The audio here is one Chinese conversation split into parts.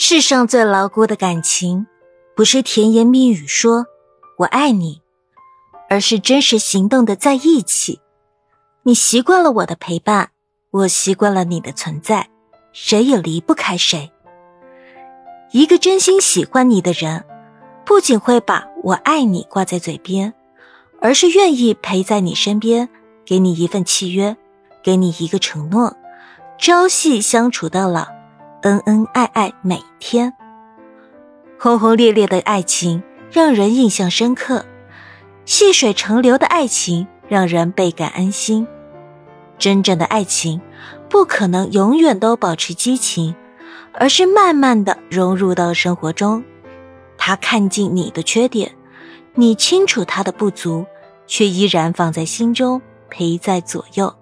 世上最牢固的感情，不是甜言蜜语说“我爱你”，而是真实行动的在一起。你习惯了我的陪伴，我习惯了你的存在，谁也离不开谁。一个真心喜欢你的人，不仅会把我爱你挂在嘴边，而是愿意陪在你身边，给你一份契约，给你一个承诺，朝夕相处到老，恩恩爱爱每天。轰轰烈烈的爱情让人印象深刻，细水长流的爱情让人倍感安心。真正的爱情不可能永远都保持激情。而是慢慢的融入到生活中，他看尽你的缺点，你清楚他的不足，却依然放在心中陪在左右。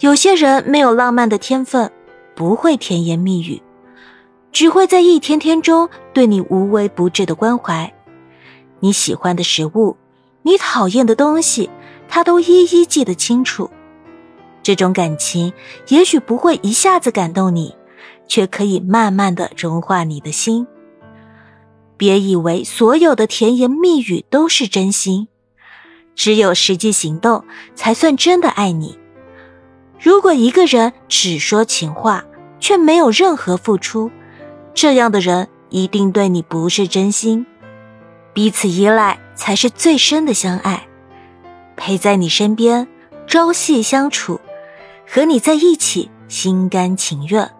有些人没有浪漫的天分，不会甜言蜜语，只会在一天天中对你无微不至的关怀。你喜欢的食物，你讨厌的东西，他都一一记得清楚。这种感情也许不会一下子感动你。却可以慢慢的融化你的心。别以为所有的甜言蜜语都是真心，只有实际行动才算真的爱你。如果一个人只说情话，却没有任何付出，这样的人一定对你不是真心。彼此依赖才是最深的相爱，陪在你身边，朝夕相处，和你在一起，心甘情愿。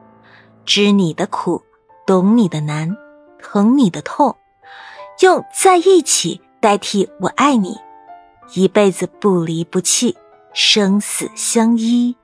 知你的苦，懂你的难，疼你的痛，用在一起代替我爱你，一辈子不离不弃，生死相依。